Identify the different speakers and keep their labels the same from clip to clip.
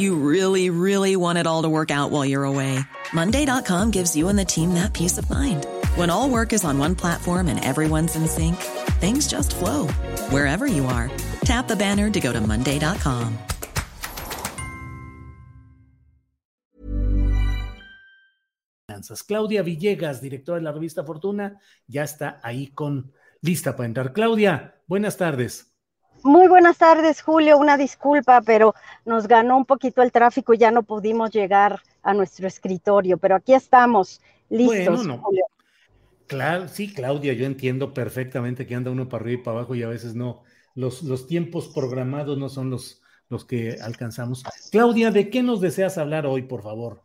Speaker 1: You really, really want it all to work out while you're away. Monday.com gives you and the team that peace of mind. When all work is on one platform and everyone's in sync, things just flow wherever you are. Tap the banner to go to Monday.com.
Speaker 2: Claudia Villegas, directora de la revista Fortuna, ya está ahí con lista para entrar. Claudia, buenas tardes.
Speaker 3: Muy buenas tardes, Julio. Una disculpa, pero nos ganó un poquito el tráfico y ya no pudimos llegar a nuestro escritorio, pero aquí estamos, listos, Julio.
Speaker 2: Claro, sí, Claudia, yo entiendo perfectamente que anda uno para arriba y para abajo y a veces no. Los, los tiempos programados no son los, los que alcanzamos. Claudia, ¿de qué nos deseas hablar hoy, por favor?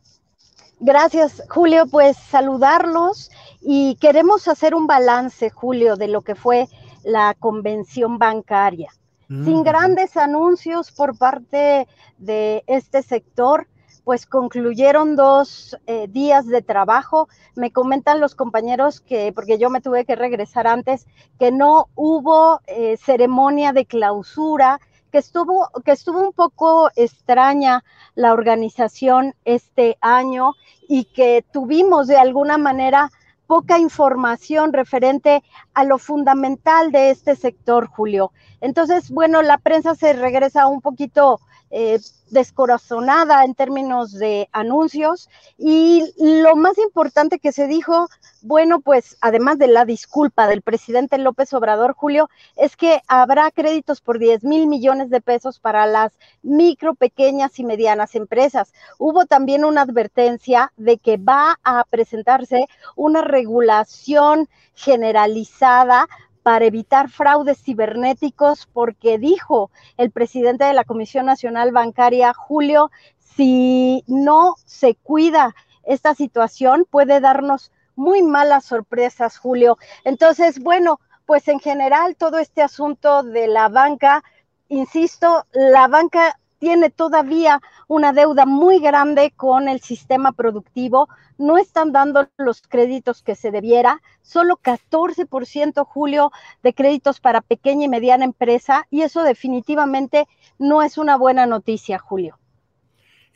Speaker 3: Gracias, Julio. Pues saludarlos y queremos hacer un balance, Julio, de lo que fue la convención bancaria. Sin grandes anuncios por parte de este sector, pues concluyeron dos eh, días de trabajo. Me comentan los compañeros que, porque yo me tuve que regresar antes, que no hubo eh, ceremonia de clausura, que estuvo, que estuvo un poco extraña la organización este año y que tuvimos de alguna manera poca información referente a lo fundamental de este sector, Julio. Entonces, bueno, la prensa se regresa un poquito eh, descorazonada en términos de anuncios y lo más importante que se dijo, bueno, pues además de la disculpa del presidente López Obrador, Julio, es que habrá créditos por 10 mil millones de pesos para las micro, pequeñas y medianas empresas. Hubo también una advertencia de que va a presentarse una regulación generalizada para evitar fraudes cibernéticos, porque dijo el presidente de la Comisión Nacional Bancaria, Julio, si no se cuida esta situación, puede darnos muy malas sorpresas, Julio. Entonces, bueno, pues en general todo este asunto de la banca, insisto, la banca tiene todavía una deuda muy grande con el sistema productivo, no están dando los créditos que se debiera, solo 14% Julio de créditos para pequeña y mediana empresa y eso definitivamente no es una buena noticia, Julio.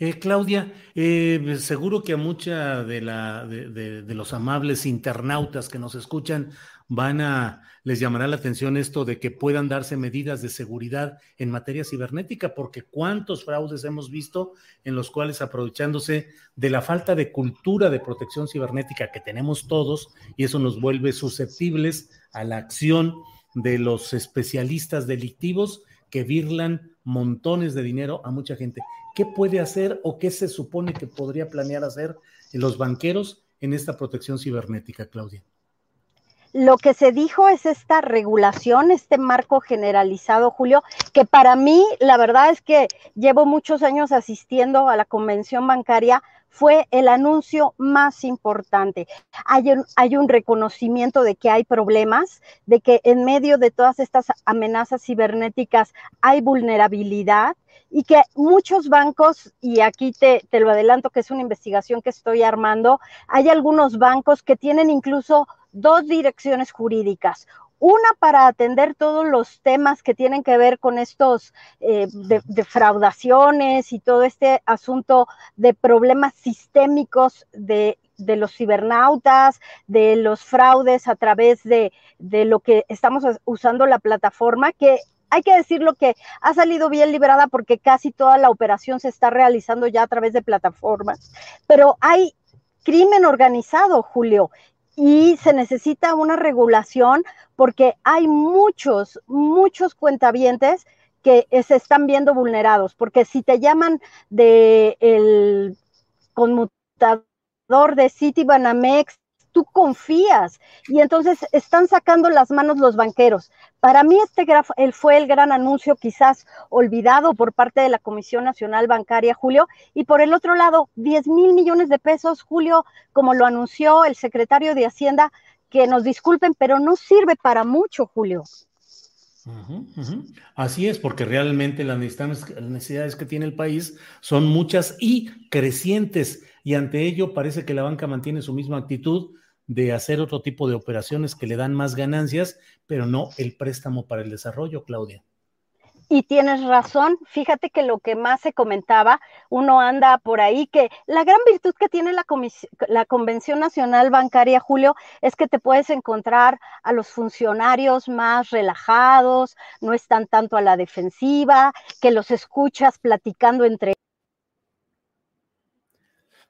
Speaker 2: Eh, Claudia, eh, seguro que a mucha de, la, de, de, los amables internautas que nos escuchan van a, les llamará la atención esto de que puedan darse medidas de seguridad en materia cibernética, porque cuántos fraudes hemos visto en los cuales aprovechándose de la falta de cultura de protección cibernética que tenemos todos, y eso nos vuelve susceptibles a la acción de los especialistas delictivos que virlan montones de dinero a mucha gente. ¿Qué puede hacer o qué se supone que podría planear hacer los banqueros en esta protección cibernética, Claudia?
Speaker 3: Lo que se dijo es esta regulación, este marco generalizado, Julio, que para mí, la verdad es que llevo muchos años asistiendo a la convención bancaria, fue el anuncio más importante. Hay un, reconocimiento de que hay problemas, de que en medio de todas estas amenazas cibernéticas hay vulnerabilidad y que muchos bancos, y aquí te, te lo adelanto que es una investigación que estoy armando, hay algunos bancos que tienen incluso dos direcciones jurídicas. Una para atender todos los temas que tienen que ver con estos eh, defraudaciones y todo este asunto de problemas sistémicos de, de los cibernautas, de los fraudes a través de, de lo que estamos usando la plataforma, que hay que decirlo que ha salido bien liberada porque casi toda la operación se está realizando ya a través de plataformas, pero hay crimen organizado, Julio, y se necesita una regulación porque hay muchos, muchos cuentavientes que se están viendo vulnerados, porque si te llaman de el conmutador de Citibanamex tú confías y entonces están sacando las manos los banqueros. Para mí este fue el gran anuncio quizás olvidado por parte de la Comisión Nacional Bancaria, Julio, y por el otro lado, 10 mil millones de pesos, Julio, como lo anunció el secretario de Hacienda, que nos disculpen, pero no sirve para mucho, Julio.
Speaker 2: Así es, porque realmente las necesidades que tiene el país son muchas y crecientes, y ante ello parece que la banca mantiene su misma actitud de hacer otro tipo de operaciones que le dan más ganancias, pero no el préstamo para el desarrollo, Claudia.
Speaker 3: Y tienes razón, fíjate que lo que más se comentaba, uno anda por ahí, que la gran virtud que tiene la, la, Convención Nacional Bancaria, Julio, es que te puedes encontrar a los funcionarios más relajados, no están tanto a la defensiva, que los escuchas platicando entre...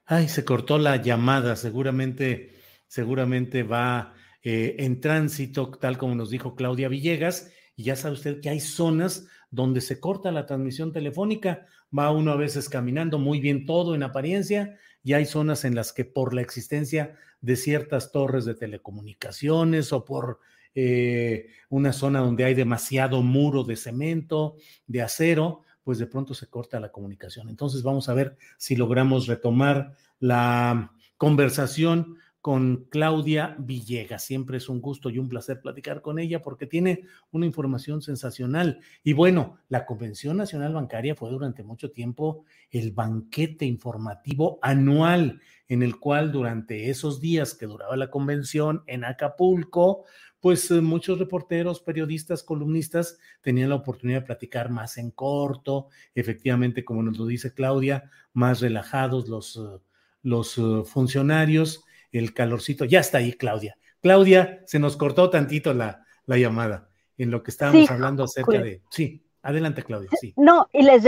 Speaker 2: Ay, se cortó la llamada, seguramente seguramente va eh, en tránsito, tal como nos dijo Claudia Villegas, y ya sabe usted que hay zonas donde se corta la transmisión telefónica, va uno a veces caminando muy bien todo en apariencia, y hay zonas en las que por la existencia de ciertas torres de telecomunicaciones o por eh, una zona donde hay demasiado muro de cemento, de acero, pues de pronto se corta la comunicación. Entonces vamos a ver si logramos retomar la conversación con Claudia Villegas. Siempre es un gusto y un placer platicar con ella porque tiene una información sensacional. Y bueno, la Convención Nacional Bancaria fue durante mucho tiempo el banquete informativo anual en el cual durante esos días que duraba la convención en Acapulco, pues eh, muchos reporteros, periodistas, columnistas tenían la oportunidad de platicar más en corto, efectivamente, como nos lo dice Claudia, más relajados los, eh, los eh, funcionarios el calorcito. Ya está ahí, Claudia. Claudia, se nos cortó tantito la, la llamada en lo que estábamos hablando acerca de. Sí, adelante, Claudia. Sí.
Speaker 3: No, y les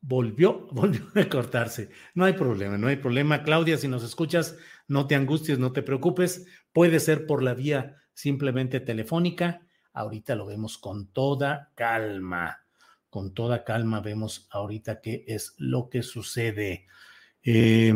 Speaker 2: Volvió, volvió a cortarse. No hay problema, no hay problema. Claudia, si nos escuchas, no te angusties, no te preocupes. Puede ser por la vía simplemente telefónica. Ahorita lo vemos con toda calma con toda calma vemos ahorita qué es lo que sucede eh,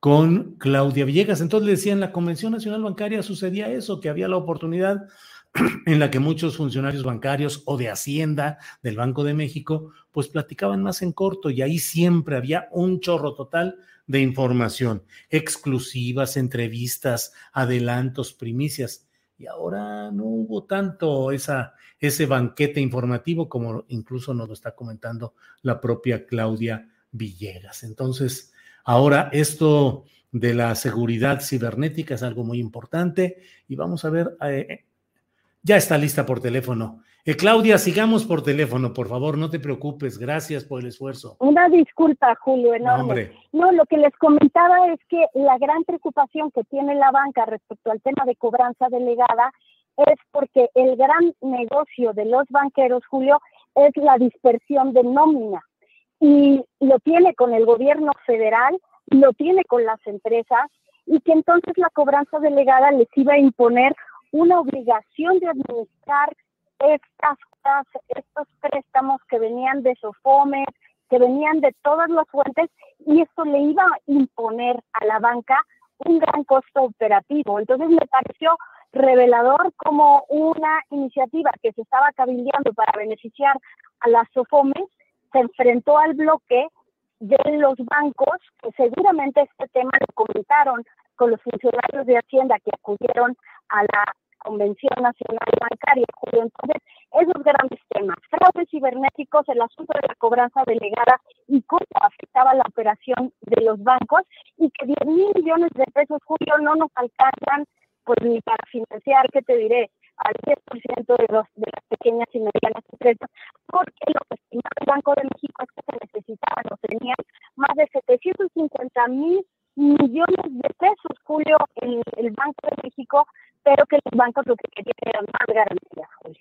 Speaker 2: con Claudia Villegas. Entonces le decía, en la Convención Nacional Bancaria sucedía eso, que había la oportunidad en la que muchos funcionarios bancarios o de Hacienda del Banco de México, pues platicaban más en corto y ahí siempre había un chorro total de información, exclusivas, entrevistas, adelantos, primicias. Y ahora no hubo tanto ese banquete informativo, como incluso nos lo está comentando la propia Claudia Villegas. Entonces, ahora esto de la seguridad cibernética es algo muy importante y vamos a ver, eh, ya está lista por teléfono. Eh, Claudia, sigamos por teléfono, por favor, no te preocupes, gracias por el esfuerzo.
Speaker 4: Una disculpa, Julio, enorme. No, no, lo que les comentaba es que la gran preocupación que tiene la banca respecto al tema de cobranza delegada es porque el gran negocio de los banqueros, Julio, es la dispersión de nómina. Y lo tiene con el gobierno federal, lo tiene con las empresas, y que entonces la cobranza delegada les iba a imponer una obligación de administrar estas, estos préstamos que venían de Sofomes, que venían de todas las fuentes, y esto le iba a imponer a la banca un gran costo operativo. Entonces me pareció revelador como una iniciativa que se estaba cabildeando para beneficiar a las SOFOMES se enfrentó al bloque de los bancos, que seguramente este tema lo comentaron con los funcionarios de Hacienda que acudieron a la Convención Nacional Bancaria. Entonces, esos grandes temas, fraudes cibernéticos, el asunto de la cobranza delegada y cómo afectaba la operación de los bancos y que 10 mil millones de pesos, Julio, no nos alcanzan pues ni para financiar, ¿qué te diré? al 10% de, los, de las pequeñas y medianas empresas, porque lo que estimaba el Banco de México es que se necesitaban o tenían más de 750 mil millones de pesos, Julio, en el Banco de México, pero que los bancos lo que querían eran más garantías, Julio.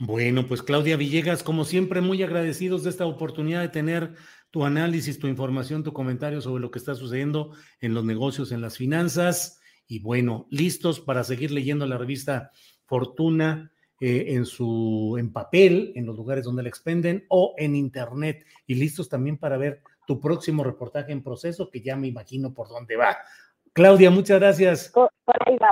Speaker 2: Bueno, pues Claudia Villegas, como siempre, muy agradecidos de esta oportunidad de tener tu análisis, tu información, tu comentario sobre lo que está sucediendo en los negocios, en las finanzas. Y bueno, listos para seguir leyendo la revista Fortuna eh, en su en papel, en los lugares donde la expenden o en internet. Y listos también para ver tu próximo reportaje en proceso, que ya me imagino por dónde va. Claudia, muchas gracias.